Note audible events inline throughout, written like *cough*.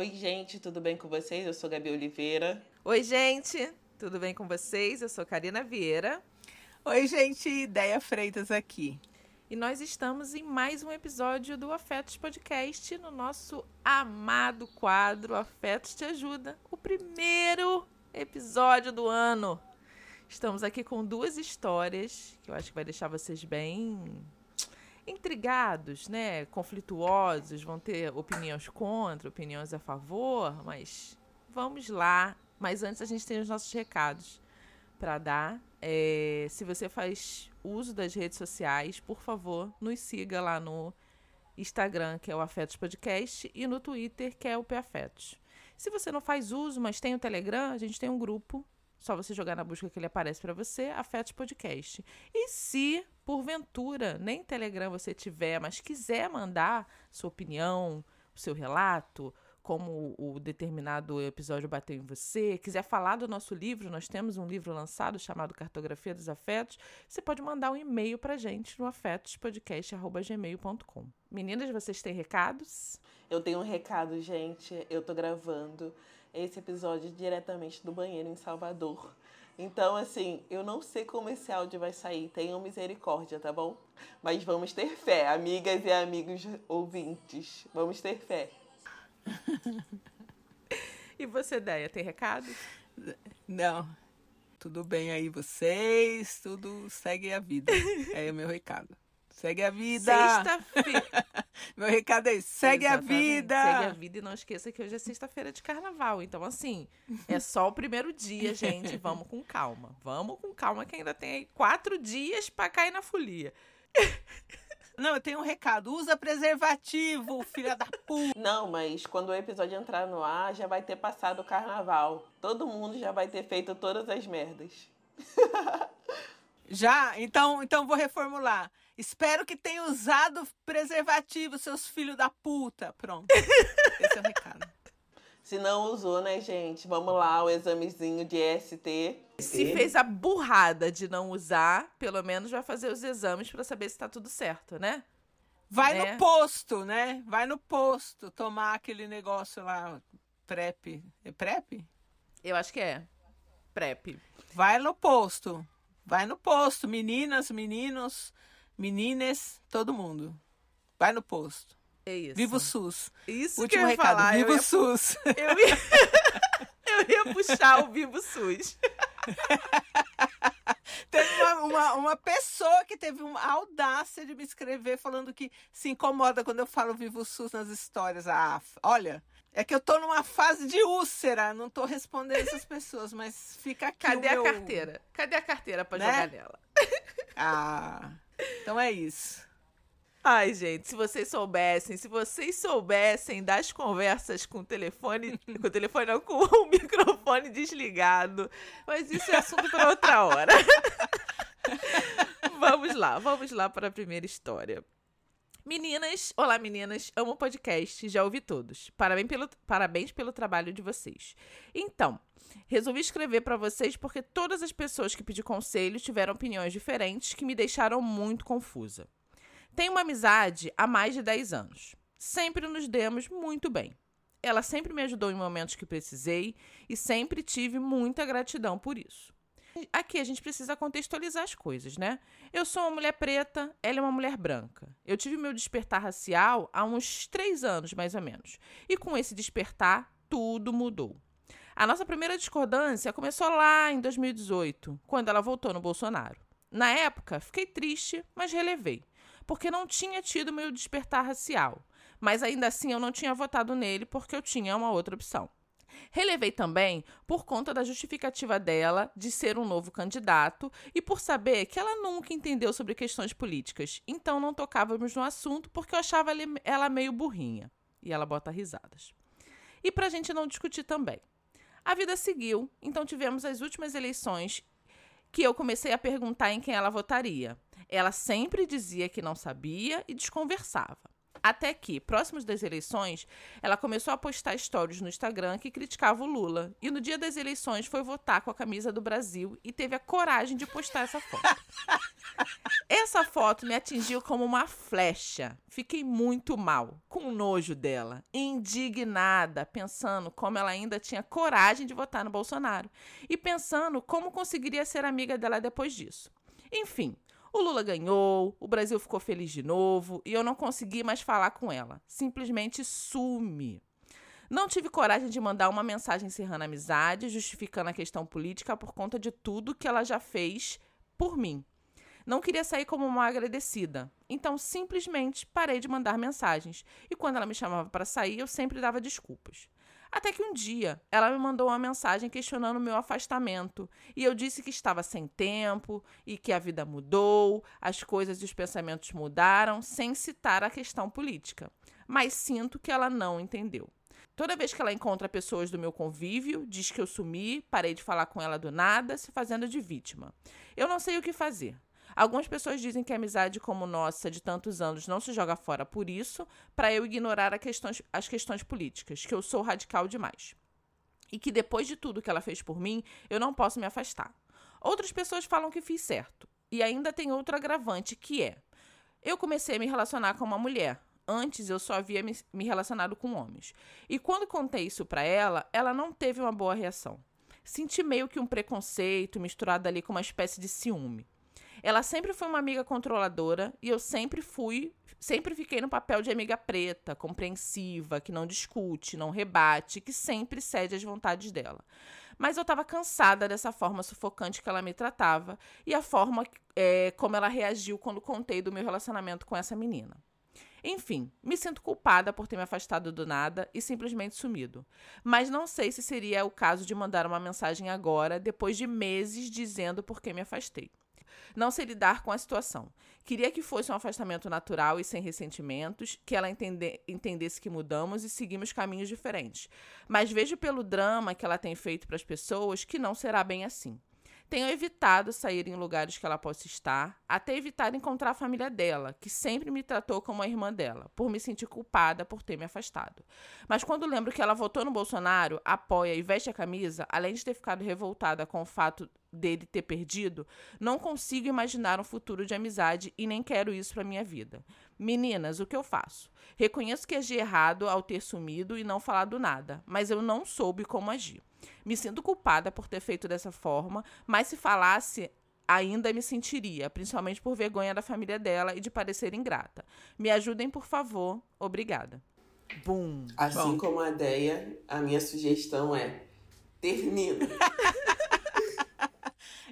Oi, gente, tudo bem com vocês? Eu sou Gabi Oliveira. Oi, gente, tudo bem com vocês? Eu sou Karina Vieira. Oi, gente, Ideia Freitas aqui. E nós estamos em mais um episódio do Afetos Podcast, no nosso amado quadro Afetos Te Ajuda, o primeiro episódio do ano. Estamos aqui com duas histórias que eu acho que vai deixar vocês bem intrigados, né? Conflituosos, vão ter opiniões contra, opiniões a favor, mas vamos lá. Mas antes a gente tem os nossos recados para dar. É, se você faz uso das redes sociais, por favor, nos siga lá no Instagram, que é o Afetos Podcast, e no Twitter, que é o Afetos. Se você não faz uso, mas tem o Telegram, a gente tem um grupo. Só você jogar na busca que ele aparece para você, Afetos Podcast. E se porventura nem Telegram você tiver, mas quiser mandar sua opinião, seu relato, como o determinado episódio bateu em você, quiser falar do nosso livro, nós temos um livro lançado chamado Cartografia dos Afetos, você pode mandar um e-mail para gente no afetospodcast.gmail.com. Meninas, vocês têm recados? Eu tenho um recado, gente. Eu tô gravando esse episódio diretamente do banheiro em Salvador. Então, assim, eu não sei como esse áudio vai sair. Tenham misericórdia, tá bom? Mas vamos ter fé, amigas e amigos ouvintes. Vamos ter fé. e você, Deia, tem recado? Não. Tudo bem aí vocês? Tudo segue a vida. É o meu recado. Segue a vida. Sexta-feira. *laughs* Meu recado é segue Exatamente. a vida. Segue a vida e não esqueça que hoje é sexta-feira de carnaval. Então, assim, é só o primeiro dia, gente. *laughs* Vamos com calma. Vamos com calma, que ainda tem aí quatro dias para cair na folia. Não, eu tenho um recado. Usa preservativo, filha da puta. Não, mas quando o episódio entrar no ar, já vai ter passado o carnaval. Todo mundo já vai ter feito todas as merdas. *laughs* Já? Então, então vou reformular. Espero que tenha usado preservativo, seus filhos da puta. Pronto. *laughs* Esse é o recado. Se não usou, né, gente? Vamos lá, o examezinho de ST. Se fez a burrada de não usar, pelo menos vai fazer os exames para saber se tá tudo certo, né? Vai no é. posto, né? Vai no posto tomar aquele negócio lá, PrEP. É PrEP? Eu acho que é. PrEP. Vai no posto. Vai no posto, meninas, meninos, menines, todo mundo. Vai no posto. É isso. Viva o SUS. Isso Último que eu ia recado. falar. Viva eu o SUS. Eu ia... *laughs* eu ia puxar o Viva o SUS. *laughs* Teve uma, uma, uma, pessoa que teve uma audácia de me escrever falando que se incomoda quando eu falo Vivo SUS nas histórias. Ah, olha, é que eu tô numa fase de úlcera, não tô respondendo essas pessoas, mas fica aqui. Cadê a meu... carteira? Cadê a carteira pra né? jogar nela? Ah, então é isso. Ai, gente, se vocês soubessem, se vocês soubessem das conversas com o telefone, com o telefone não, com o microfone desligado, mas isso é assunto para outra hora. *laughs* vamos lá, vamos lá para a primeira história. Meninas, olá meninas, amo podcast, já ouvi todos. Parabéns pelo, parabéns pelo trabalho de vocês. Então, resolvi escrever para vocês porque todas as pessoas que pedi conselho tiveram opiniões diferentes que me deixaram muito confusa. Tenho uma amizade há mais de 10 anos. Sempre nos demos muito bem. Ela sempre me ajudou em momentos que precisei e sempre tive muita gratidão por isso. Aqui a gente precisa contextualizar as coisas, né? Eu sou uma mulher preta, ela é uma mulher branca. Eu tive meu despertar racial há uns três anos, mais ou menos. E com esse despertar, tudo mudou. A nossa primeira discordância começou lá em 2018, quando ela voltou no Bolsonaro. Na época, fiquei triste, mas relevei porque não tinha tido meu despertar racial. Mas ainda assim eu não tinha votado nele porque eu tinha uma outra opção. Relevei também por conta da justificativa dela de ser um novo candidato e por saber que ela nunca entendeu sobre questões políticas, então não tocávamos no assunto porque eu achava ela meio burrinha. E ela bota risadas. E para a gente não discutir também. A vida seguiu, então tivemos as últimas eleições que eu comecei a perguntar em quem ela votaria. Ela sempre dizia que não sabia e desconversava. Até que, próximos das eleições, ela começou a postar stories no Instagram que criticava o Lula. E no dia das eleições foi votar com a camisa do Brasil e teve a coragem de postar essa foto. *laughs* Essa foto me atingiu como uma flecha. Fiquei muito mal, com nojo dela, indignada, pensando como ela ainda tinha coragem de votar no Bolsonaro e pensando como conseguiria ser amiga dela depois disso. Enfim, o Lula ganhou, o Brasil ficou feliz de novo e eu não consegui mais falar com ela. Simplesmente sume. Não tive coragem de mandar uma mensagem encerrando a amizade, justificando a questão política por conta de tudo que ela já fez por mim. Não queria sair como uma agradecida, então simplesmente parei de mandar mensagens. E quando ela me chamava para sair, eu sempre dava desculpas. Até que um dia ela me mandou uma mensagem questionando o meu afastamento. E eu disse que estava sem tempo e que a vida mudou, as coisas e os pensamentos mudaram, sem citar a questão política. Mas sinto que ela não entendeu. Toda vez que ela encontra pessoas do meu convívio, diz que eu sumi, parei de falar com ela do nada, se fazendo de vítima. Eu não sei o que fazer. Algumas pessoas dizem que a amizade como nossa de tantos anos não se joga fora por isso, para eu ignorar questões, as questões políticas, que eu sou radical demais. E que depois de tudo que ela fez por mim, eu não posso me afastar. Outras pessoas falam que fiz certo. E ainda tem outro agravante que é: eu comecei a me relacionar com uma mulher. Antes eu só havia me, me relacionado com homens. E quando contei isso para ela, ela não teve uma boa reação. Senti meio que um preconceito misturado ali com uma espécie de ciúme. Ela sempre foi uma amiga controladora e eu sempre fui, sempre fiquei no papel de amiga preta, compreensiva, que não discute, não rebate, que sempre cede às vontades dela. Mas eu estava cansada dessa forma sufocante que ela me tratava e a forma é, como ela reagiu quando contei do meu relacionamento com essa menina. Enfim, me sinto culpada por ter me afastado do nada e simplesmente sumido. Mas não sei se seria o caso de mandar uma mensagem agora, depois de meses dizendo por que me afastei. Não sei lidar com a situação. Queria que fosse um afastamento natural e sem ressentimentos, que ela entende, entendesse que mudamos e seguimos caminhos diferentes. Mas vejo pelo drama que ela tem feito para as pessoas que não será bem assim. Tenho evitado sair em lugares que ela possa estar, até evitar encontrar a família dela, que sempre me tratou como a irmã dela, por me sentir culpada por ter me afastado. Mas quando lembro que ela votou no Bolsonaro, apoia e veste a camisa, além de ter ficado revoltada com o fato dele ter perdido, não consigo imaginar um futuro de amizade e nem quero isso para minha vida. Meninas, o que eu faço? Reconheço que agi errado ao ter sumido e não falado nada, mas eu não soube como agir. Me sinto culpada por ter feito dessa forma, mas se falasse, ainda me sentiria, principalmente por vergonha da família dela e de parecer ingrata. Me ajudem, por favor. Obrigada. Bum. Assim Bom. como a Deia, a minha sugestão é termina. *laughs*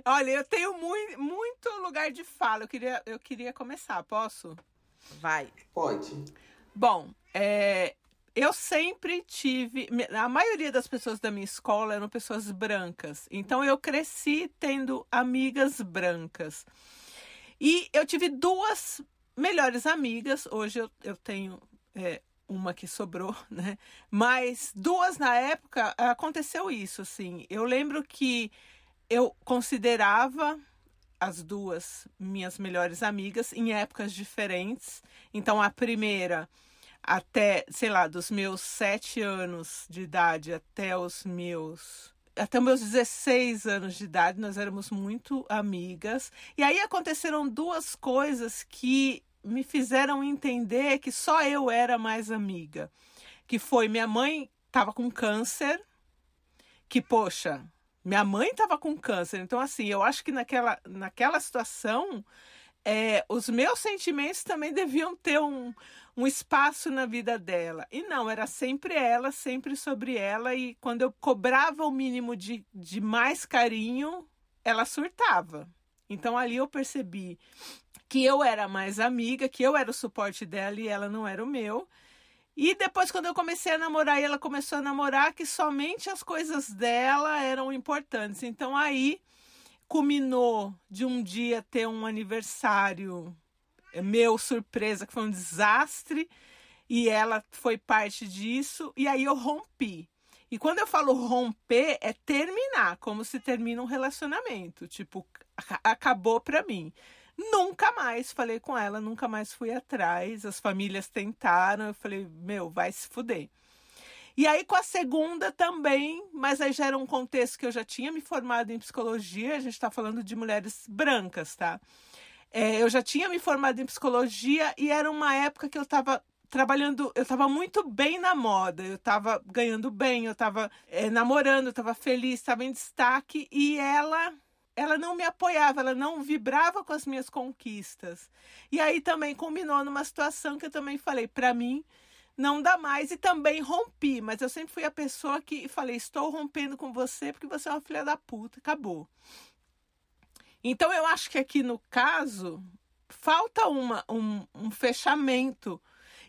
Olha, eu tenho muito, muito lugar de fala. Eu queria, eu queria começar, posso? Vai. Pode. Bom, é, eu sempre tive. A maioria das pessoas da minha escola eram pessoas brancas. Então eu cresci tendo amigas brancas. E eu tive duas melhores amigas. Hoje eu, eu tenho é, uma que sobrou, *laughs* né? Mas duas na época aconteceu isso, assim. Eu lembro que eu considerava as duas minhas melhores amigas em épocas diferentes. Então a primeira até, sei lá, dos meus sete anos de idade até os meus. Até meus 16 anos de idade, nós éramos muito amigas. E aí aconteceram duas coisas que me fizeram entender que só eu era mais amiga. Que foi minha mãe estava com câncer, que, poxa, minha mãe estava com câncer. Então, assim, eu acho que naquela, naquela situação, é, os meus sentimentos também deviam ter um, um espaço na vida dela. E não, era sempre ela, sempre sobre ela. E quando eu cobrava o mínimo de, de mais carinho, ela surtava. Então ali eu percebi que eu era mais amiga, que eu era o suporte dela e ela não era o meu. E depois, quando eu comecei a namorar e ela começou a namorar, que somente as coisas dela eram importantes. Então aí culminou de um dia ter um aniversário é meu surpresa, que foi um desastre, e ela foi parte disso, e aí eu rompi. E quando eu falo romper, é terminar, como se termina um relacionamento. Tipo, acabou pra mim. Nunca mais falei com ela, nunca mais fui atrás. As famílias tentaram, eu falei, meu, vai se fuder. E aí com a segunda também, mas aí já era um contexto que eu já tinha me formado em psicologia, a gente está falando de mulheres brancas, tá? É, eu já tinha me formado em psicologia e era uma época que eu estava trabalhando, eu estava muito bem na moda, eu estava ganhando bem, eu estava é, namorando, eu estava feliz, estava em destaque e ela ela não me apoiava, ela não vibrava com as minhas conquistas. E aí também combinou numa situação que eu também falei, para mim não dá mais e também rompi, mas eu sempre fui a pessoa que falei, estou rompendo com você porque você é uma filha da puta, acabou. Então eu acho que aqui no caso falta uma, um, um fechamento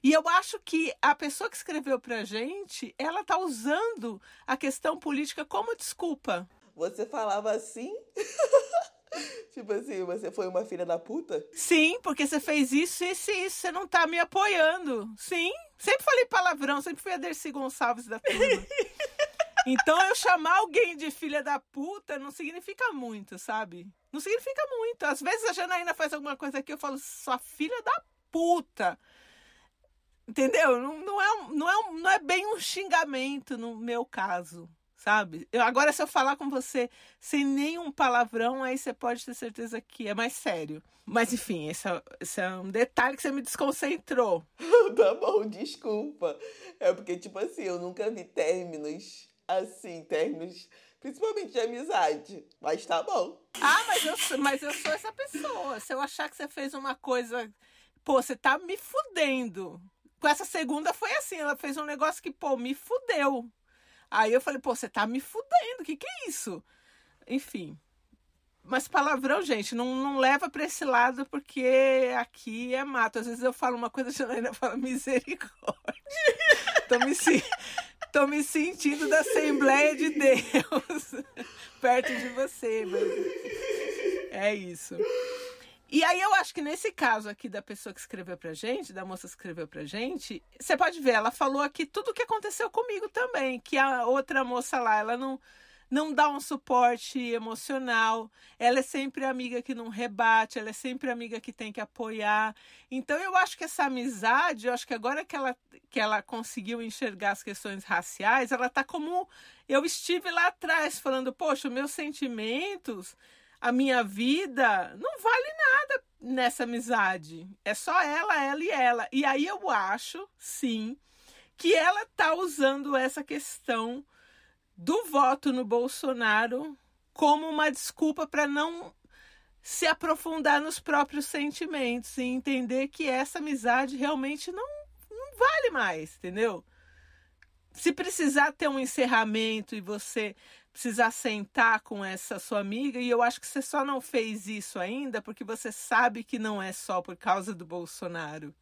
e eu acho que a pessoa que escreveu pra gente, ela tá usando a questão política como desculpa. Você falava assim? *laughs* tipo assim, você foi uma filha da puta? Sim, porque você fez isso, isso e isso. Você não tá me apoiando. Sim. Sempre falei palavrão, sempre fui a Dercy Gonçalves da turma. *laughs* Então eu chamar alguém de filha da puta não significa muito, sabe? Não significa muito. Às vezes a Janaína faz alguma coisa aqui, eu falo, sua filha da puta. Entendeu? Não, não, é, não, é, não é bem um xingamento no meu caso, sabe? Eu, agora, se eu falar com você sem nenhum palavrão, aí você pode ter certeza que é mais sério. Mas, enfim, esse é, esse é um detalhe que você me desconcentrou. *laughs* tá bom, desculpa. É porque, tipo assim, eu nunca vi términos assim, términos principalmente de amizade. Mas tá bom. Ah, mas eu, mas eu sou essa pessoa. Se eu achar que você fez uma coisa. Pô, você tá me fudendo com essa segunda foi assim, ela fez um negócio que, pô, me fudeu. Aí eu falei, pô, você tá me fudendo, o que que é isso? Enfim. Mas palavrão, gente, não, não leva para esse lado porque aqui é mato. Às vezes eu falo uma coisa, a Janaína fala misericórdia. *laughs* tô, me, tô me sentindo da Assembleia de Deus *laughs* perto de você, mas é isso. E aí eu acho que nesse caso aqui da pessoa que escreveu pra gente, da moça que escreveu pra gente, você pode ver, ela falou aqui tudo o que aconteceu comigo também, que a outra moça lá, ela não não dá um suporte emocional, ela é sempre amiga que não rebate, ela é sempre amiga que tem que apoiar. Então eu acho que essa amizade, eu acho que agora que ela, que ela conseguiu enxergar as questões raciais, ela tá como eu estive lá atrás falando, poxa, meus sentimentos a minha vida não vale nada nessa amizade. É só ela, ela e ela. E aí eu acho, sim, que ela tá usando essa questão do voto no Bolsonaro como uma desculpa para não se aprofundar nos próprios sentimentos e entender que essa amizade realmente não, não vale mais, entendeu? Se precisar ter um encerramento e você precisar sentar com essa sua amiga, e eu acho que você só não fez isso ainda porque você sabe que não é só por causa do Bolsonaro.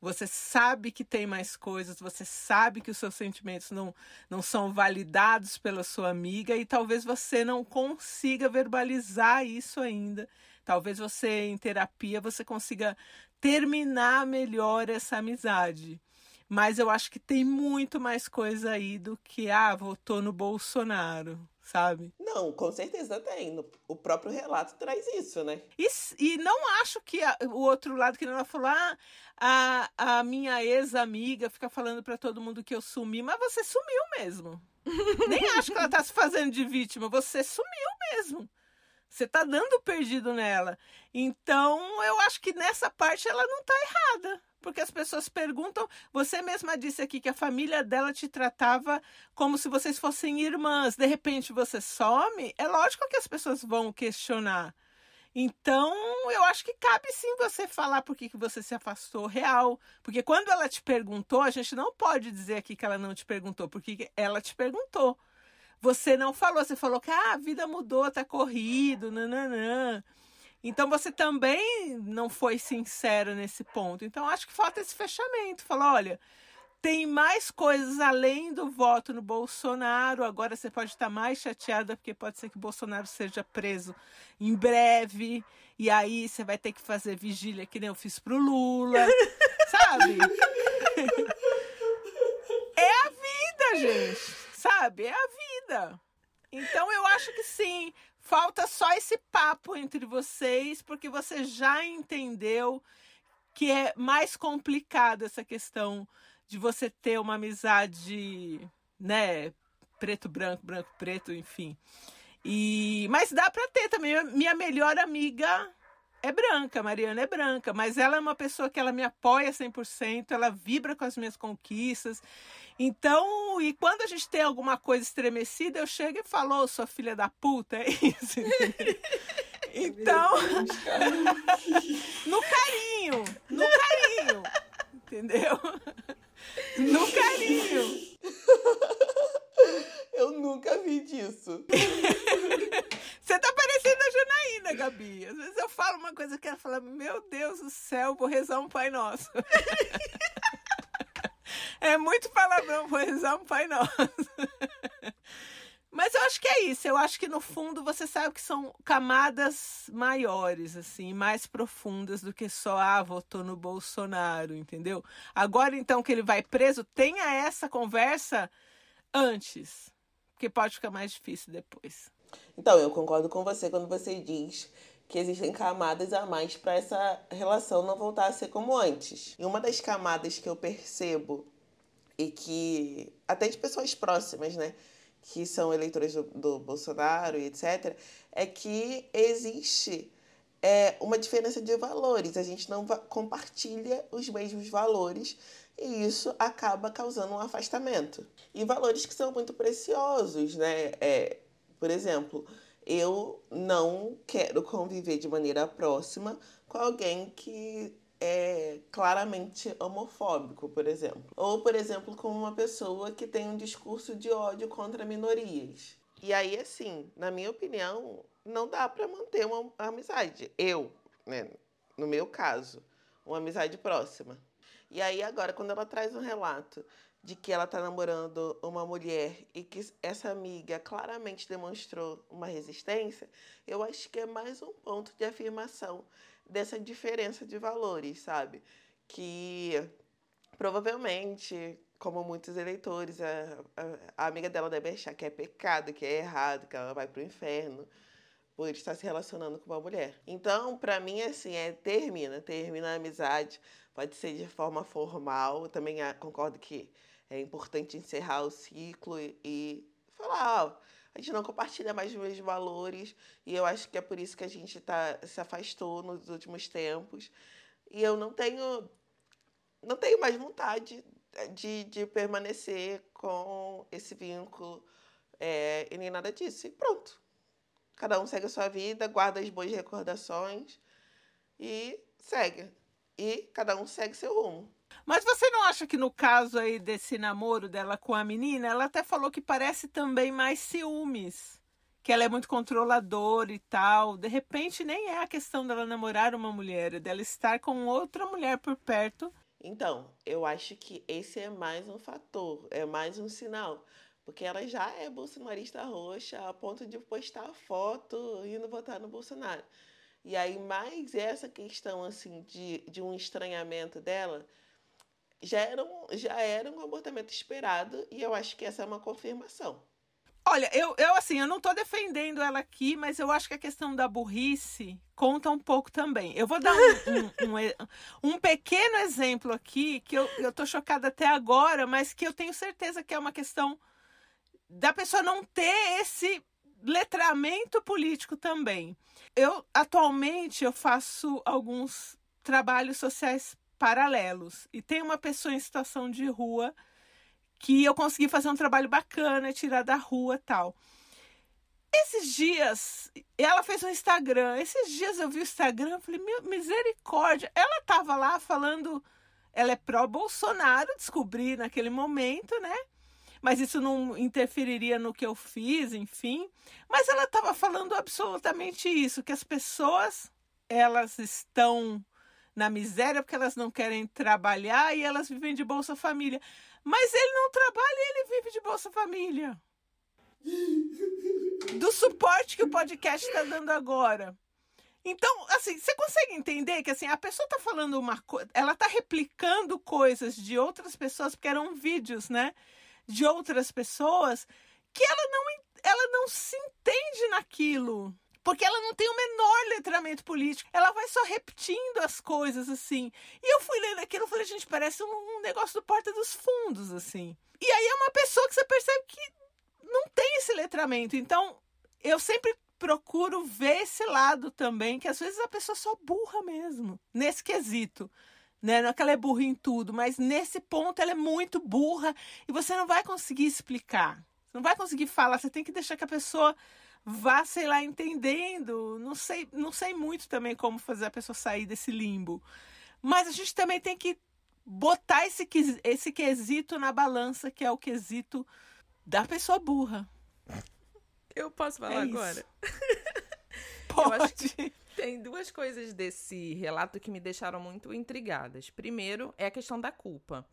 Você sabe que tem mais coisas, você sabe que os seus sentimentos não, não são validados pela sua amiga e talvez você não consiga verbalizar isso ainda. Talvez você, em terapia, você consiga terminar melhor essa amizade. Mas eu acho que tem muito mais coisa aí do que, ah, votou no Bolsonaro, sabe? Não, com certeza tem. O próprio relato traz isso, né? E, e não acho que a, o outro lado, que ela falou, ah, a, a minha ex-amiga fica falando para todo mundo que eu sumi, mas você sumiu mesmo. *laughs* Nem acho que ela tá se fazendo de vítima, você sumiu mesmo. Você tá dando perdido nela. Então, eu acho que nessa parte ela não tá errada porque as pessoas perguntam. Você mesma disse aqui que a família dela te tratava como se vocês fossem irmãs. De repente você some, é lógico que as pessoas vão questionar. Então, eu acho que cabe sim você falar por que, que você se afastou real. Porque quando ela te perguntou, a gente não pode dizer aqui que ela não te perguntou, porque ela te perguntou. Você não falou, você falou que ah, a vida mudou, tá corrido, nananã. Então você também não foi sincero nesse ponto. Então acho que falta esse fechamento. Falar, olha, tem mais coisas além do voto no Bolsonaro. Agora você pode estar mais chateada porque pode ser que o Bolsonaro seja preso em breve. E aí você vai ter que fazer vigília que nem eu fiz pro Lula. *laughs* sabe? É a vida, gente. Sabe? É a vida. Então eu acho que sim. Falta só esse papo entre vocês, porque você já entendeu que é mais complicado essa questão de você ter uma amizade, né, preto branco, branco preto, enfim. E mas dá para ter também. Minha melhor amiga é branca, Mariana é branca, mas ela é uma pessoa que ela me apoia 100%, ela vibra com as minhas conquistas. Então, e quando a gente tem alguma coisa estremecida, eu chego e falo, oh, sua filha da puta, *laughs* é isso. então, *laughs* no carinho, no carinho, entendeu? *laughs* No carinho. Eu nunca vi disso. *laughs* Você tá parecendo a Janaína, Gabi. Às vezes eu falo uma coisa que ela fala: Meu Deus do céu, vou rezar um Pai Nosso. *laughs* é muito palavrão, vou rezar um Pai Nosso. *laughs* Mas eu acho que é isso. Eu acho que no fundo você sabe que são camadas maiores, assim, mais profundas do que só, ah, votou no Bolsonaro, entendeu? Agora, então, que ele vai preso, tenha essa conversa antes, porque pode ficar mais difícil depois. Então, eu concordo com você quando você diz que existem camadas a mais para essa relação não voltar a ser como antes. E uma das camadas que eu percebo e que até de pessoas próximas, né, que são eleitores do, do Bolsonaro e etc, é que existe é, uma diferença de valores. A gente não compartilha os mesmos valores e isso acaba causando um afastamento. E valores que são muito preciosos, né? É, por exemplo, eu não quero conviver de maneira próxima com alguém que é claramente homofóbico, por exemplo. Ou, por exemplo, com uma pessoa que tem um discurso de ódio contra minorias. E aí, assim, na minha opinião, não dá para manter uma amizade. Eu, né, no meu caso, uma amizade próxima. E aí, agora, quando ela traz um relato de que ela está namorando uma mulher e que essa amiga claramente demonstrou uma resistência, eu acho que é mais um ponto de afirmação dessa diferença de valores, sabe? Que provavelmente, como muitos eleitores, a, a, a amiga dela deve achar que é pecado, que é errado, que ela vai para o inferno por estar se relacionando com uma mulher. Então, para mim, assim, é termina, termina a amizade. Pode ser de forma formal. também ah, concordo que é importante encerrar o ciclo e, e falar, ó, a gente não compartilha mais os mesmos valores e eu acho que é por isso que a gente tá, se afastou nos últimos tempos. E eu não tenho não tenho mais vontade de, de permanecer com esse vínculo é, e nem nada disso. E pronto. Cada um segue a sua vida, guarda as boas recordações e segue. E cada um segue seu rumo. Mas você não acha que no caso aí desse namoro dela com a menina, ela até falou que parece também mais ciúmes, que ela é muito controladora e tal. De repente nem é a questão dela namorar uma mulher, é dela estar com outra mulher por perto. Então, eu acho que esse é mais um fator, é mais um sinal. Porque ela já é bolsonarista roxa a ponto de postar foto indo votar no Bolsonaro. E aí, mais essa questão assim de, de um estranhamento dela já era, um, já era um abortamento esperado e eu acho que essa é uma confirmação. Olha, eu, eu assim, eu não estou defendendo ela aqui, mas eu acho que a questão da burrice conta um pouco também. Eu vou dar um, um, um, um pequeno exemplo aqui, que eu, eu tô chocada até agora, mas que eu tenho certeza que é uma questão da pessoa não ter esse letramento político também. Eu, atualmente, eu faço alguns trabalhos sociais paralelos. E tem uma pessoa em situação de rua que eu consegui fazer um trabalho bacana, tirar da rua tal. Esses dias, ela fez um Instagram. Esses dias eu vi o Instagram, falei, misericórdia. Ela tava lá falando, ela é pró-Bolsonaro, descobri naquele momento, né? Mas isso não interferiria no que eu fiz, enfim. Mas ela estava falando absolutamente isso, que as pessoas, elas estão na miséria porque elas não querem trabalhar e elas vivem de Bolsa Família. Mas ele não trabalha e ele vive de Bolsa Família. Do suporte que o podcast está dando agora. Então, assim, você consegue entender que assim, a pessoa está falando uma coisa, ela está replicando coisas de outras pessoas, porque eram vídeos, né? De outras pessoas, que ela não ela não se entende naquilo. Porque ela não tem o menor letramento político. Ela vai só repetindo as coisas, assim. E eu fui lendo aquilo e falei, gente, parece um, um negócio do Porta dos Fundos, assim. E aí é uma pessoa que você percebe que não tem esse letramento. Então, eu sempre procuro ver esse lado também, que às vezes a pessoa só burra mesmo, nesse quesito. Né? Não é que ela é burra em tudo, mas nesse ponto ela é muito burra e você não vai conseguir explicar. Você não vai conseguir falar, você tem que deixar que a pessoa vá, sei lá, entendendo. Não sei, não sei muito também como fazer a pessoa sair desse limbo. Mas a gente também tem que botar esse, esse quesito na balança, que é o quesito da pessoa burra. Eu posso falar é agora? *laughs* Pode. Tem duas coisas desse relato que me deixaram muito intrigadas. Primeiro é a questão da culpa.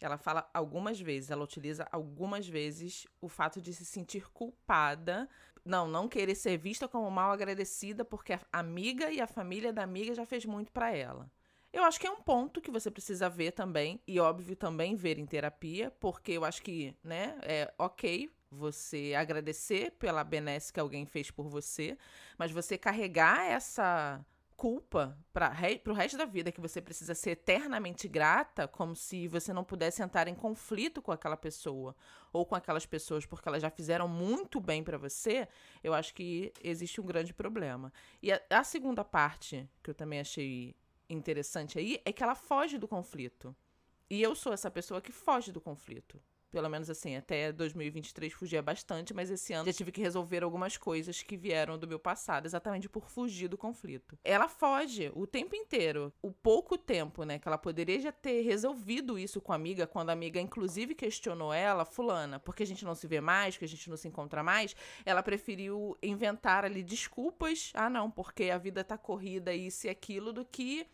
Ela fala algumas vezes, ela utiliza algumas vezes o fato de se sentir culpada não, não querer ser vista como mal agradecida porque a amiga e a família da amiga já fez muito para ela. Eu acho que é um ponto que você precisa ver também, e óbvio também ver em terapia, porque eu acho que, né, é ok você agradecer pela benesse que alguém fez por você, mas você carregar essa culpa para o resto da vida que você precisa ser eternamente grata, como se você não pudesse entrar em conflito com aquela pessoa ou com aquelas pessoas porque elas já fizeram muito bem para você, eu acho que existe um grande problema. E a, a segunda parte que eu também achei interessante aí é que ela foge do conflito. E eu sou essa pessoa que foge do conflito. Pelo menos assim, até 2023 fugia bastante, mas esse ano já tive que resolver algumas coisas que vieram do meu passado, exatamente por fugir do conflito. Ela foge o tempo inteiro. O pouco tempo, né, que ela poderia já ter resolvido isso com a amiga, quando a amiga inclusive questionou ela, fulana, porque a gente não se vê mais, que a gente não se encontra mais, ela preferiu inventar ali desculpas. Ah, não, porque a vida tá corrida, isso e aquilo, do que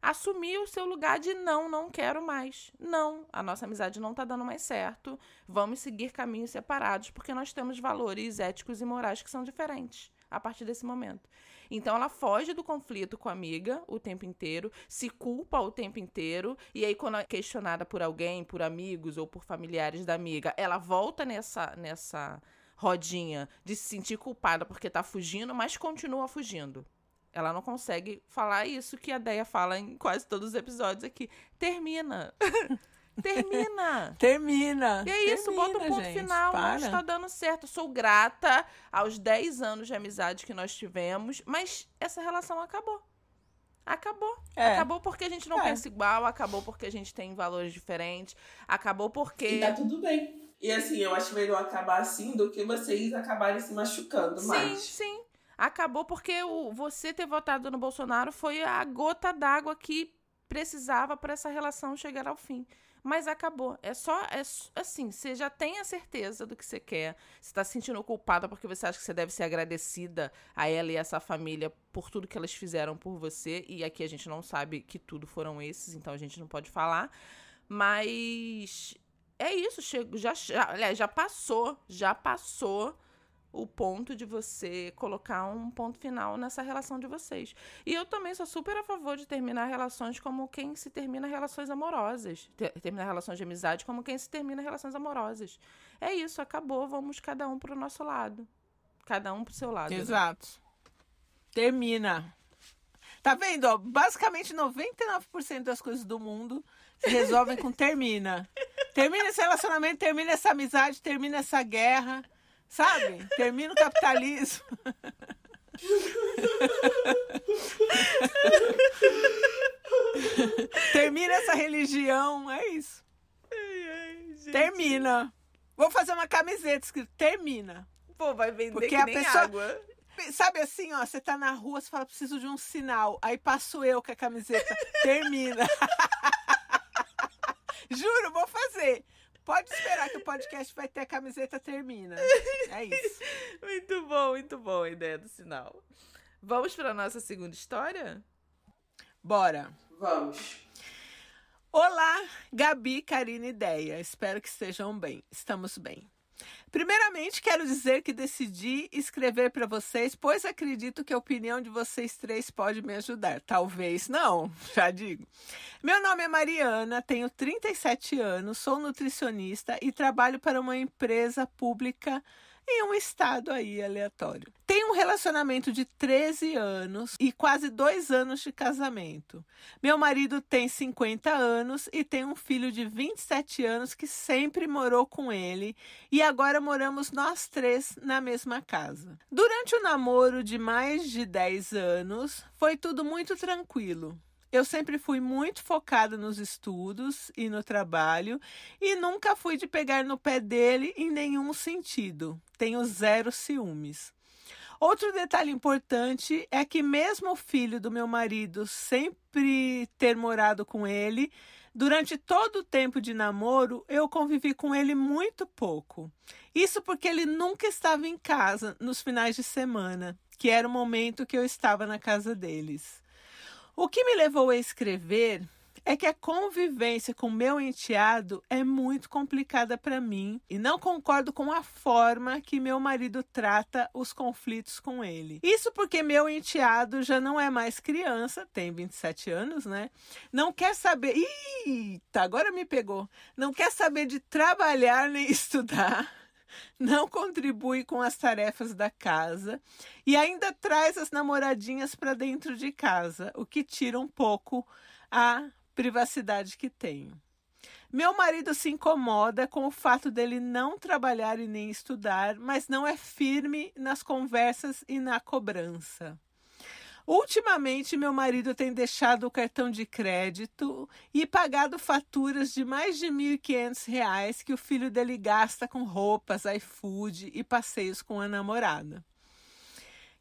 assumir o seu lugar de não, não quero mais. Não, a nossa amizade não tá dando mais certo. Vamos seguir caminhos separados porque nós temos valores éticos e morais que são diferentes a partir desse momento. Então ela foge do conflito com a amiga o tempo inteiro, se culpa o tempo inteiro, e aí quando é questionada por alguém, por amigos ou por familiares da amiga, ela volta nessa nessa rodinha de se sentir culpada porque tá fugindo, mas continua fugindo. Ela não consegue falar isso que a Deia fala em quase todos os episódios aqui. Termina. *laughs* Termina! Termina! E é isso, Termina, bota o ponto gente, final. para. Não está dando certo. Eu sou grata aos 10 anos de amizade que nós tivemos, mas essa relação acabou. Acabou. É. Acabou porque a gente não É. pensa igual, acabou porque a gente tem valores diferentes, acabou porque. E tá tudo bem. E assim, eu acho melhor acabar assim do que vocês acabarem se machucando Sim, mais. sim. Acabou porque o, você ter votado no Bolsonaro foi a gota d'água que precisava para essa relação chegar ao fim. Mas acabou. É só, é assim, você já tem a certeza do que você quer. Você tá se sentindo culpada porque você acha que você deve ser agradecida a ela e essa família por tudo que elas fizeram por você. E aqui a gente não sabe que tudo foram esses, então a gente não pode falar. Mas é isso, chegou, já, já, já passou, já passou o ponto de você colocar um ponto final nessa relação de vocês. E eu também sou super a favor de terminar relações como quem se termina relações amorosas. Ter- terminar relações de amizade como quem se termina relações amorosas. É isso, acabou, vamos cada um pro nosso lado. Cada um pro seu lado. né? Exato. Termina. Tá vendo? Ó, basicamente 99% das coisas do mundo se resolvem com termina. Termina esse relacionamento, termina essa amizade, termina essa guerra. Sabe? Termina o capitalismo. termina essa religião. É isso. Termina. Vou fazer uma camiseta escrito termina. Pô, vai vender Porque que a nem pessoa- água. Sabe assim, ó, você tá na rua, você fala, preciso de um sinal. Aí passo eu com a camiseta. Termina. *laughs* Juro, vou fazer. Pode esperar que o podcast vai ter a camiseta termina. É isso. *laughs* Muito bom, muito bom a ideia do sinal. Vamos para nossa segunda história? Bora. Vamos. Olá, Gabi, Karina e Ideia. Espero que estejam bem. Estamos bem. Primeiramente, quero dizer que decidi escrever para vocês, pois acredito que a opinião de vocês três pode me ajudar. Talvez não, *laughs* já digo. Meu nome é Mariana, tenho 37 anos, sou nutricionista e trabalho para uma empresa pública em um estado aí aleatório. Tem um relacionamento de 13 anos e quase dois anos de casamento. Meu marido tem 50 anos e tem um filho de 27 anos que sempre morou com ele e agora moramos nós três na mesma casa. Durante o namoro de mais de 10 anos, foi tudo muito tranquilo. Eu sempre fui muito focada nos estudos e no trabalho e nunca fui de pegar no pé dele em nenhum sentido. Tenho zero ciúmes. Outro detalhe importante é que, mesmo o filho do meu marido sempre ter morado com ele, durante todo o tempo de namoro, eu convivi com ele muito pouco. Isso porque ele nunca estava em casa nos finais de semana, que era o momento que eu estava na casa deles. O que me levou a escrever é que a convivência com meu enteado é muito complicada para mim e não concordo com a forma que meu marido trata os conflitos com ele. Isso porque meu enteado já não é mais criança, tem 27 anos, né? Não quer saber. Eita, agora me pegou. Não quer saber de trabalhar nem *laughs* estudar *laughs* não contribui com as tarefas da casa e ainda traz as namoradinhas para dentro de casa, o que tira um pouco a privacidade que tenho. Meu marido se incomoda com o fato dele não trabalhar e nem estudar, mas não é firme nas conversas e na cobrança. Ultimamente, meu marido tem deixado o cartão de crédito e pagado faturas de mais de R$ 1.500 que o filho dele gasta com roupas, iFood e passeios com a namorada.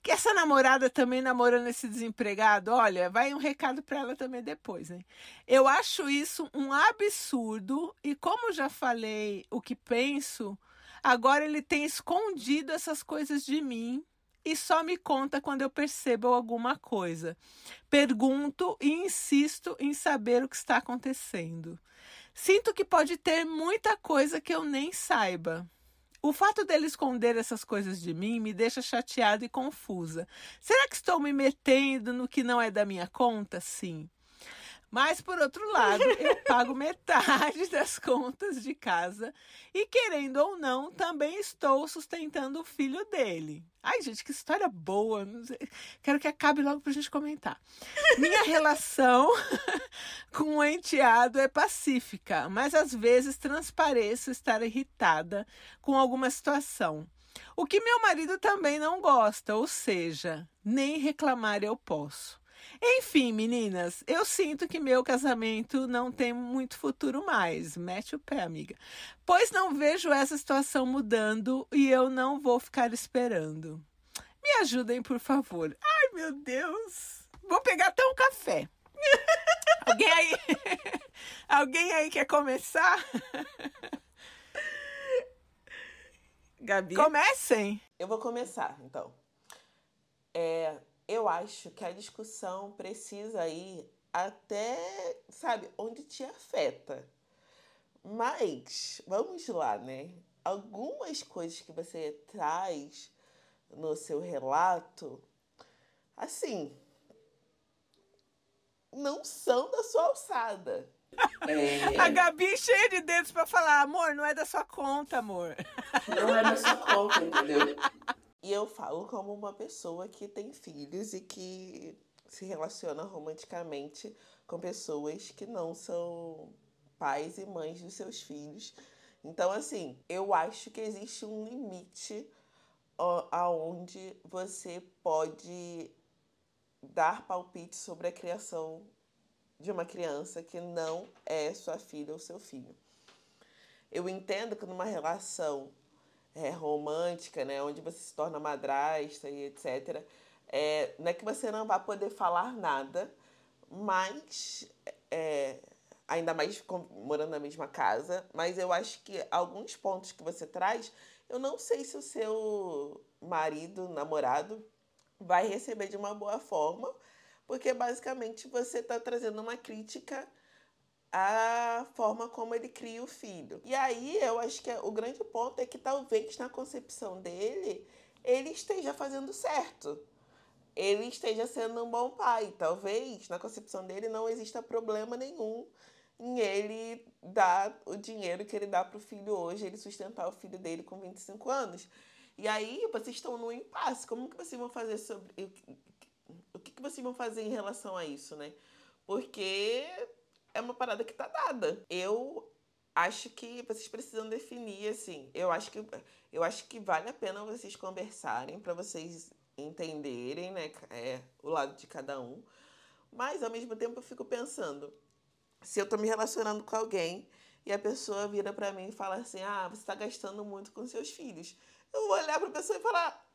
Que essa namorada também namorando esse desempregado, olha, vai um recado para ela também depois, hein? Eu acho isso um absurdo e como já falei o que penso, agora ele tem escondido essas coisas de mim e só me conta quando eu percebo alguma coisa. Pergunto e insisto em saber o que está acontecendo. Sinto que pode ter muita coisa que eu nem saiba. O fato dele esconder essas coisas de mim me deixa chateada e confusa. Será que estou me metendo no que não é da minha conta? Sim. Mas, por outro lado, eu *laughs* pago metade das contas de casa e, querendo ou não, também estou sustentando o filho dele. Ai, gente, que história boa. Quero que acabe logo para a gente comentar. Minha *laughs* relação *laughs* com o enteado é pacífica, mas às vezes transpareço estar irritada com alguma situação. O que meu marido também não gosta, ou seja, nem reclamar eu posso. Enfim, meninas, eu sinto que meu casamento não tem muito futuro mais. Mete o pé, amiga. Pois não vejo essa situação mudando e eu não vou ficar esperando. Me ajudem, por favor. Ai, meu Deus. Vou pegar até um café. *laughs* Alguém aí? *laughs* Alguém aí quer começar? *laughs* Gabi? Comecem. Eu vou começar, então. É, eu acho que a discussão precisa ir até, sabe, onde te afeta. Mas, vamos lá, né? Algumas coisas que você traz no seu relato, assim, não são da sua alçada. É... A Gabi cheia de dedos para falar, amor, não é da sua conta, amor. Não é da sua conta, entendeu? E eu falo como uma pessoa que tem filhos e que se relaciona romanticamente com pessoas que não são pais e mães dos seus filhos. Então, assim, eu acho que existe um limite aonde você pode dar palpite sobre a criação de uma criança que não é sua filha ou seu filho. Eu entendo que numa relação é, romântica, né, onde você se torna madrasta e etc., é, não é que você não vai poder falar nada, mas é, ainda mais morando na mesma casa, mas eu acho que alguns pontos que você traz, eu não sei se o seu marido, namorado, vai receber de uma boa forma, porque basicamente você está trazendo uma crítica a forma como ele cria o filho. E aí eu acho que o grande ponto é que talvez na concepção dele ele esteja fazendo certo. Ele esteja sendo um bom pai. Talvez na concepção dele não exista problema nenhum em ele dar o dinheiro que ele dá para o filho hoje, ele sustentar o filho dele com 25 anos. E aí vocês estão no impasse. Como que vocês vão fazer sobre. O que, que vocês vão fazer em relação a isso, né? Porque é uma parada que tá dada. Eu acho que vocês precisam definir, assim. Eu acho que, eu acho que vale a pena vocês conversarem para vocês entenderem, né? É, o lado de cada um. Mas ao mesmo tempo eu fico pensando, se eu tô me relacionando com alguém e a pessoa vira para mim e fala assim: "Ah, você tá gastando muito com seus filhos". Eu vou olhar para a pessoa e falar: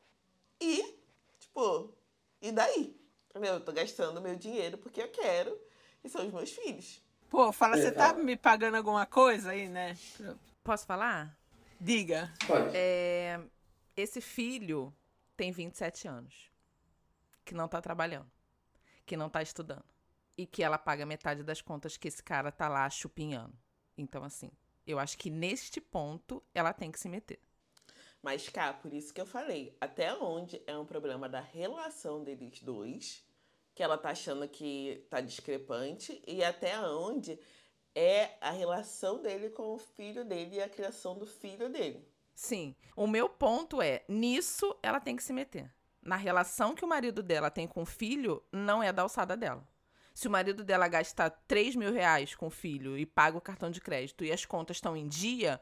"E, tipo, e daí?" Eu tô gastando meu dinheiro porque eu quero e são os meus filhos. Pô, fala, você tá me pagando alguma coisa aí, né? Posso falar? Diga. Pode. É, esse filho tem 27 anos, que não tá trabalhando, que não tá estudando. E que ela paga metade das contas que esse cara tá lá chupinhando. Então, assim, eu acho que neste ponto ela tem que se meter. Mas cá, por isso que eu falei, até onde é um problema da relação deles dois, que ela tá achando que tá discrepante, e até onde é a relação dele com o filho dele e a criação do filho dele. Sim. O meu ponto é, nisso ela tem que se meter. Na relação que o marido dela tem com o filho, não é da alçada dela. Se o marido dela gasta 3 mil reais com o filho e paga o cartão de crédito e as contas estão em dia,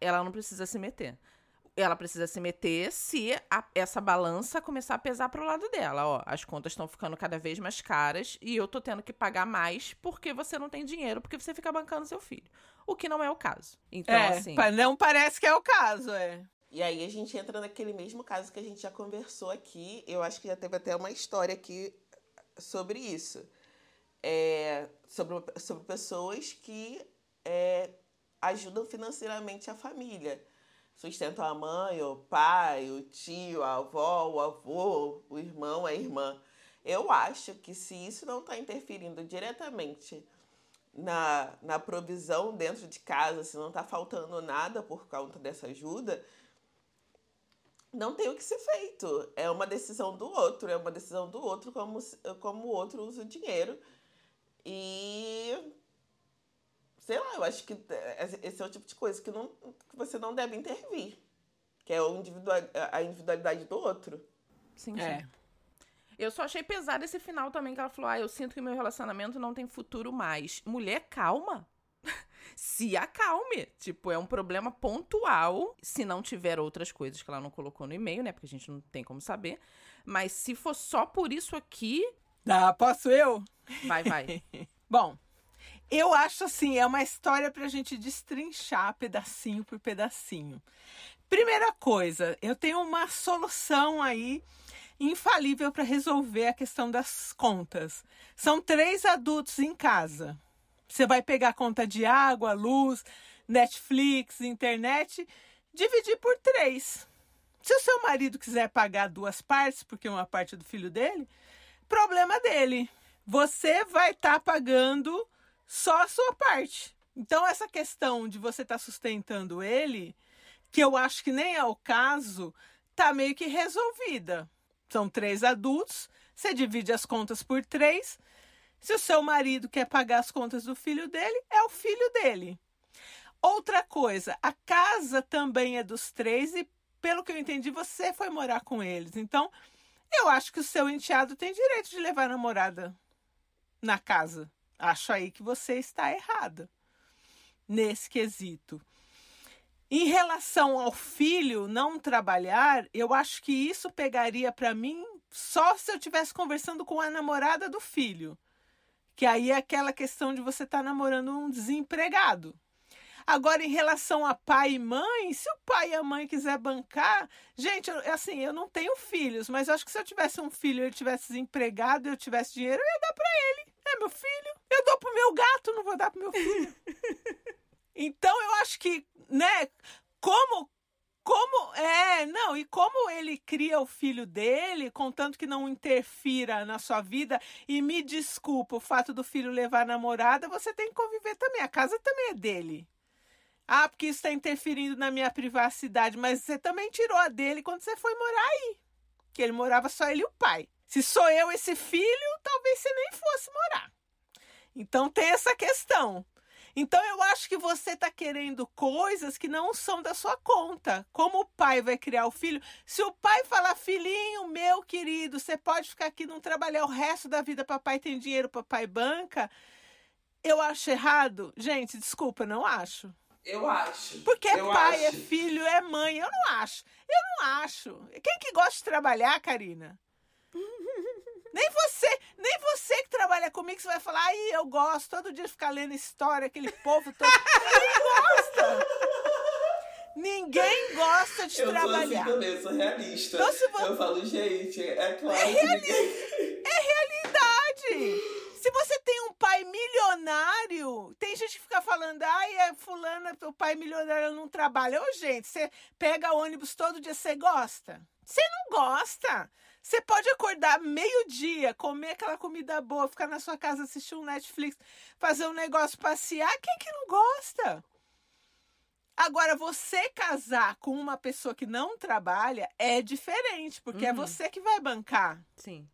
ela não precisa se meter. Ela precisa se meter se a- essa balança começar a pesar pro lado dela. Ó, as contas estão ficando cada vez mais caras e eu tô tendo que pagar mais porque você não tem dinheiro, porque você fica bancando seu filho. O que não é o caso. Então, é, assim. não parece que é o caso, é. E aí a gente entra naquele mesmo caso que a gente já conversou aqui. Eu acho que já teve até uma história aqui sobre isso. É, sobre, sobre pessoas que é, ajudam financeiramente a família. Sustentam a mãe, o pai, o tio, a avó, o avô, o irmão, a irmã. Eu acho que se isso não está interferindo diretamente na, na provisão dentro de casa, se não está faltando nada por conta dessa ajuda, não tem o que ser feito. É uma decisão do outro, é uma decisão do outro como, como o outro usa o dinheiro. E sei lá, eu acho que é- esse é o tipo de coisa que, não, que você não deve intervir. Que é o individual, a individualidade do outro. Sim, É. sim. Eu só achei pesado esse final também, que ela falou: ah, eu sinto que meu relacionamento não tem futuro mais. Mulher, calma. *laughs* Se acalme. Tipo, é um problema pontual. Se não tiver outras coisas que ela não colocou no e-mail, né? Porque a gente não tem como saber. Mas se for só por isso aqui, Tá, posso eu? vai, vai. *laughs* Bom, eu acho assim, é uma história pra gente destrinchar pedacinho por pedacinho. Primeira coisa, eu tenho uma solução aí infalível para resolver a questão das contas. São três adultos em casa. Você vai pegar a conta de água, luz, Netflix, internet, dividir por três. Se o seu marido quiser pagar duas partes, porque uma parte é do filho dele, problema dele. Você vai estar pagando só a sua parte. Então, essa questão de você estar sustentando ele, que eu acho que nem é o caso, tá meio que resolvida. São três adultos, você divide as contas por três. Se o seu marido quer pagar as contas do filho dele, é o filho dele. Outra coisa, a casa também é dos três e, pelo que eu entendi, você foi morar com eles. Então, eu acho que o seu enteado tem direito de levar a namorada na casa. Acho aí que você está errada nesse quesito. Em relação ao filho não trabalhar, eu acho que isso pegaria para mim só se eu estivesse conversando com a namorada do filho. Que aí é aquela questão de você estar namorando um desempregado. Agora, em relação a pai e mãe, se o pai e a mãe quiser bancar, gente, eu, assim, eu não tenho filhos, mas eu acho que se eu tivesse um filho e ele tivesse desempregado e eu tivesse dinheiro, eu ia dar para ele. É meu filho. Eu dou pro meu gato, não vou dar pro meu filho. *laughs* então, eu acho que, né, como como é, não, e como ele cria o filho dele, contanto que não interfira na sua vida, e me desculpa o fato do filho levar a namorada, você tem que conviver também. A casa também é dele. Ah, porque isso está interferindo na minha privacidade, mas você também tirou a dele quando você foi morar aí. Que ele morava só ele e o pai. Se sou eu esse filho, talvez você nem fosse morar. Então tem essa questão. Então eu acho que você está querendo coisas que não são da sua conta. Como o pai vai criar o filho? Se o pai falar, filhinho meu querido, você pode ficar aqui não trabalhar o resto da vida, papai tem dinheiro, papai banca. Eu acho errado? Gente, desculpa, não acho. Eu acho. Porque é pai, acho. é filho, é mãe. Eu não acho. Eu não acho. Quem que gosta de trabalhar, Karina? Nem você, nem você que trabalha comigo, você vai falar, ai, eu gosto todo dia de ficar lendo história, aquele povo todo. Ninguém gosta. Ninguém gosta de eu trabalhar. sou assim também, sou realista. Então, se vo- Eu falo, gente, é claro É que ninguém... É realidade. Se você tem um pai milionário, tem gente que fica falando, ai, é fulana, o pai milionário não trabalha. Ô, gente, você pega ônibus todo dia, você gosta? Você não gosta. Você pode acordar meio-dia, comer aquela comida boa, ficar na sua casa, assistir um Netflix, fazer um negócio, passear. Quem que não gosta? Agora, você casar com uma pessoa que não trabalha é diferente, porque é Uhum. você que vai bancar. Sim.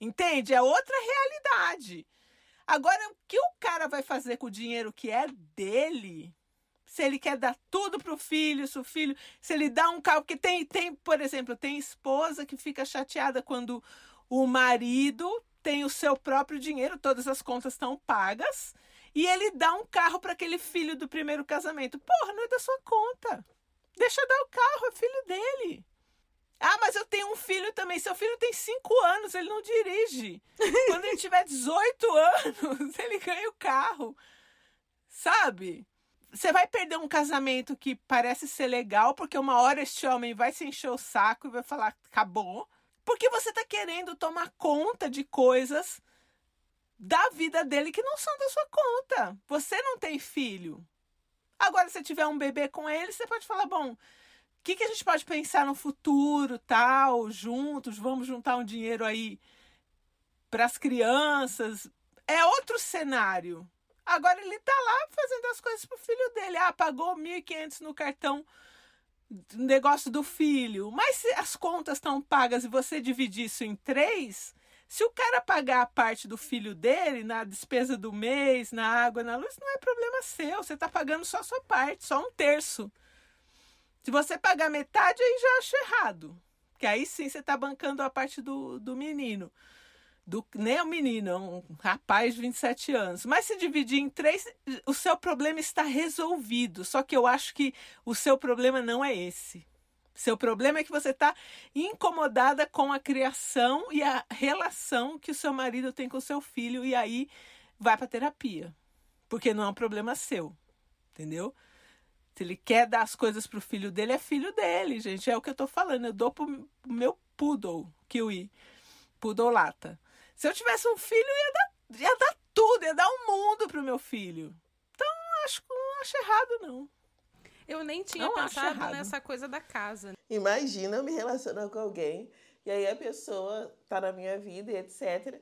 Entende? É outra realidade. Agora, o que o cara vai fazer com o dinheiro que é dele? Se ele quer dar tudo pro filho, se o filho, se ele dá um carro, porque tem, tem, por exemplo, tem esposa que fica chateada quando o marido tem o seu próprio dinheiro, todas as contas estão pagas, e ele dá um carro para aquele filho do primeiro casamento. Porra, não é da sua conta. Deixa dar o carro, é filho dele. Ah, mas eu tenho um filho também. Seu filho tem 5 anos, ele não dirige. Quando ele tiver 18 *laughs* anos, ele ganha o carro. Sabe? Você vai perder um casamento que parece ser legal, porque uma hora este homem vai se encher o saco e vai falar: acabou. Porque você está querendo tomar conta de coisas da vida dele que não são da sua conta. Você não tem filho. Agora, se tiver um bebê com ele, você pode falar: bom, o que, que a gente pode pensar no futuro, tal, juntos, vamos juntar um dinheiro aí para as crianças. É outro cenário. Agora ele tá lá fazendo as coisas pro filho dele. Ah, pagou 1.500 no cartão negócio do filho. Mas se as contas estão pagas e você dividir isso em três, se o cara pagar a parte do filho dele na despesa do mês, na água, na luz, não é problema seu. Você tá pagando só sua parte, só um terço. Se você pagar metade, aí já acho errado. Porque aí sim você está bancando a parte do, do menino. Do, nem o menino, um rapaz de 27 anos. Mas se dividir em três, o seu problema está resolvido. Só que eu acho que o seu problema não é esse. Seu problema é que você está incomodada com a criação e a relação que o seu marido tem com o seu filho. E aí vai para terapia. Porque não é um problema seu. Entendeu? Se ele quer dar as coisas pro filho dele, é filho dele, gente. É o que eu tô falando. Eu dou pro meu poodle, kiwi, poodle lata. Se eu tivesse um filho, ia dar, ia dar tudo, ia dar um mundo pro meu filho. Então, acho, não acho errado, não. Eu nem tinha Não pensado nessa coisa da casa. Imagina eu me relacionar com alguém e aí a pessoa tá na minha vida e etc.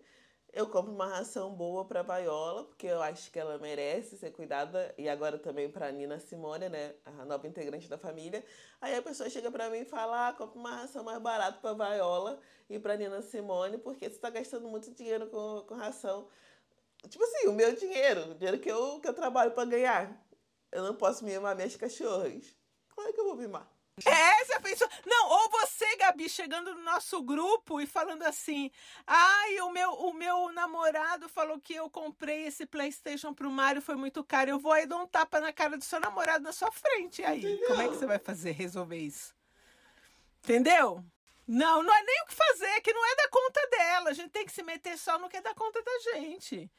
Eu compro uma ração boa pra Vaiola, porque eu acho que ela merece ser cuidada, e agora também pra Nina Simone, né, a nova integrante da família. Aí a pessoa chega pra mim e fala: ah, compra uma ração mais barata pra Vaiola e pra Nina Simone, porque você tá gastando muito dinheiro com, com ração. Tipo assim, o meu dinheiro, o dinheiro que eu, que eu trabalho pra ganhar. Eu não posso mimar minhas cachorras. Como é que eu vou mimar? É, você pensou. Não, ou você, Gabi, chegando no nosso grupo e falando assim: ai, o meu, o meu namorado falou que eu comprei esse PlayStation pro Mário, foi muito caro. Eu vou aí dar um tapa na cara do seu namorado na sua frente. E aí, Entendeu? como é que você vai fazer, resolver isso? Entendeu? Não, não é nem o que fazer, que não é da conta dela. A gente tem que se meter só no que é da conta da gente.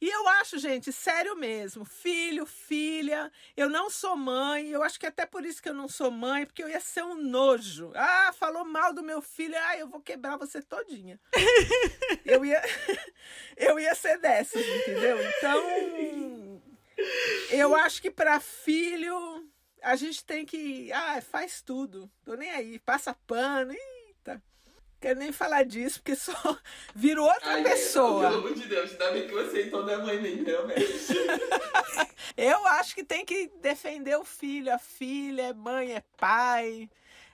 E eu acho, gente, sério mesmo, filho, filha, eu não sou mãe, eu acho que até por isso que eu não sou mãe, porque eu ia ser um nojo. Ah, falou mal do meu filho, ah, eu vou quebrar você todinha. *laughs* eu ia *laughs* eu ia ser dessas, entendeu? Então, eu acho que para filho a gente tem que, ah, faz tudo. Tô nem aí, passa pano. Eita. Quero nem falar disso, porque só *laughs* viro outra Ai, pessoa. Pelo amor de Deus, ainda bem que você então não é mãe nem realmente. *laughs* Eu acho que tem que defender o filho, a filha, é mãe, é pai.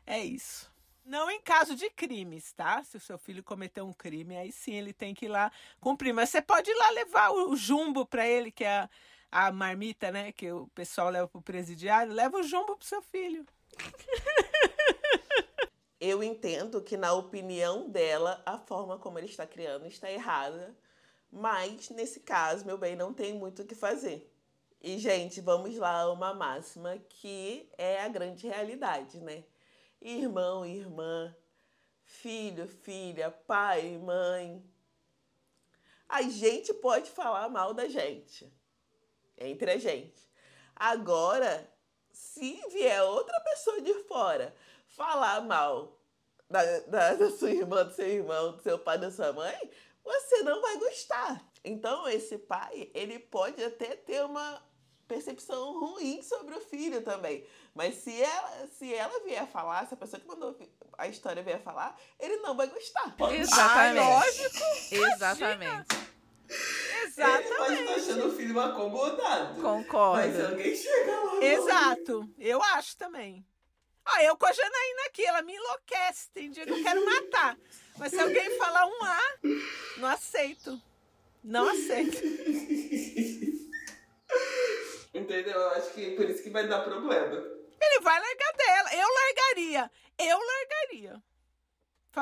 É isso. Não em caso de crimes, tá? Se o seu filho cometeu um crime, aí sim ele tem que ir lá cumprir. Mas você pode ir lá levar o jumbo para ele, que é a, a marmita, né, que o pessoal leva pro presidiário, leva o jumbo pro seu filho. *laughs* Eu entendo que, na opinião dela, a forma como ele está criando está errada. Mas, nesse caso, meu bem, não tem muito o que fazer. E, gente, vamos lá a uma máxima que é a grande realidade, né? Irmão, irmã, filho, filha, pai, mãe. A gente pode falar mal da gente, entre a gente. Agora, se vier outra pessoa de fora falar mal da, da, da sua irmã, do seu irmão, do seu pai, da sua mãe, você não vai gostar. Então, esse pai, ele pode até ter uma percepção ruim sobre o filho também. Mas se ela, se ela vier falar, se a pessoa que mandou a história vier falar, ele não vai gostar. Exatamente. Ah, lógico. Exatamente. Exatamente. Ele pode estar achando o filho acomodado. Concordo. Mas alguém chega lá. Exato. Eu acho também. Ah, eu com a Janaína aqui, ela me enlouquece. Tem dia que eu quero matar. Mas se alguém falar um A, não aceito. Não aceito. *laughs* Entendeu? Eu acho que por isso que vai dar problema. Ele vai largar dela. Eu largaria. Eu largaria.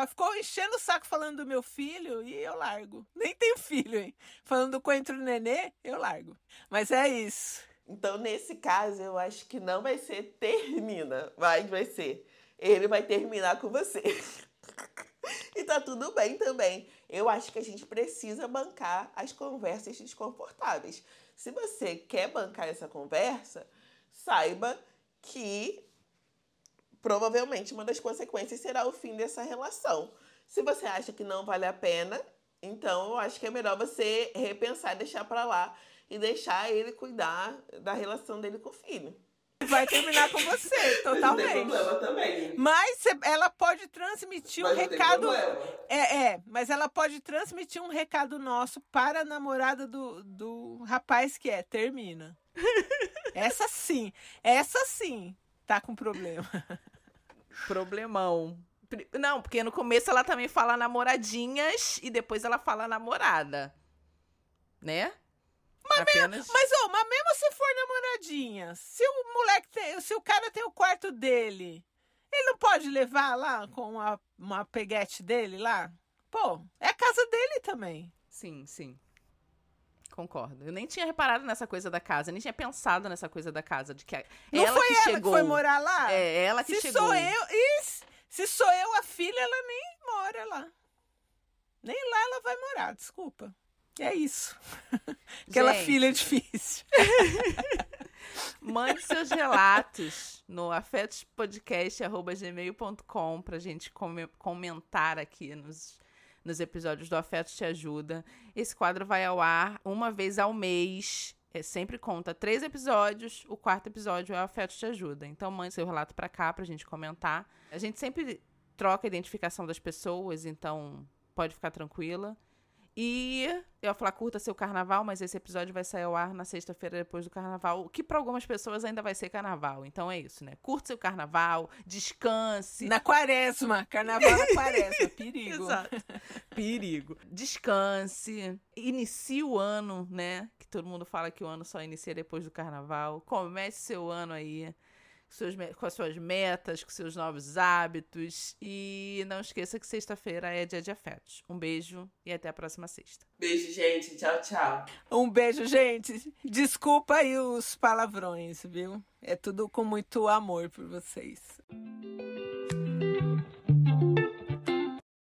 Ficou enchendo o saco falando do meu filho e eu largo. Nem tenho filho, hein? Falando do coentro nenê, eu largo. Mas é isso. Então, nesse caso, eu acho que não vai ser termina, mas vai ser ele vai terminar com você. *laughs* e tá tudo bem também. Eu acho que a gente precisa bancar as conversas desconfortáveis. Se você quer bancar essa conversa, saiba que provavelmente uma das consequências será o fim dessa relação. Se você acha que não vale a pena, então eu acho que é melhor você repensar, deixar pra lá e deixar ele cuidar da relação dele com o filho. Vai terminar com você, Não tem totalmente. problema também. Mas ela pode transmitir um Mas tem recado. É, é, mas ela pode transmitir um recado nosso para a namorada do, do rapaz que é, termina. *laughs* Essa sim, essa sim tá com problema. Problemão. Não, porque no começo ela também fala namoradinhas e depois ela fala namorada. Né? Apenas... Mas, ô, mas mesmo se for namoradinha, se o moleque tem, se o cara tem o quarto dele, ele não pode levar lá com uma, uma peguete dele lá? Pô, é a casa dele também. Sim, sim. Concordo. Eu nem tinha reparado nessa coisa da casa, nem tinha pensado nessa coisa da casa, de que a- Não ela foi que ela chegou. que foi morar lá? É, ela que se chegou. sou eu, isso, se sou eu a filha, ela nem mora lá. Nem lá ela vai morar, desculpa. É isso. *laughs* Aquela Gente. filha é difícil. *laughs* Mande seus relatos no afetospodcast.gmail.com pra gente come- comentar aqui nos, nos episódios do Afetos Te Ajuda. Esse quadro vai ao ar uma vez ao mês. É, sempre conta três episódios, o quarto episódio é o Afetos Te Ajuda. Então mande seu relato pra cá pra gente comentar. A gente sempre troca a identificação das pessoas, então pode ficar tranquila. E eu ia falar curta seu carnaval, mas esse episódio vai sair ao ar na sexta-feira depois do carnaval, o que para algumas pessoas ainda vai ser carnaval. Então é isso, né? Curta seu carnaval, descanse. Na quaresma, carnaval na quaresma, *laughs* perigo. Exato. *laughs* Perigo. Descanse. Inicie o ano, né? Que todo mundo fala que o ano só inicia depois do carnaval. Comece seu ano aí seus com as suas metas, com seus novos hábitos. E não esqueça que sexta-feira é dia de afetos. Um beijo e até a próxima sexta. Beijo, gente. Tchau, tchau. Um beijo, gente. Desculpa aí os palavrões, viu? É tudo com muito amor por vocês.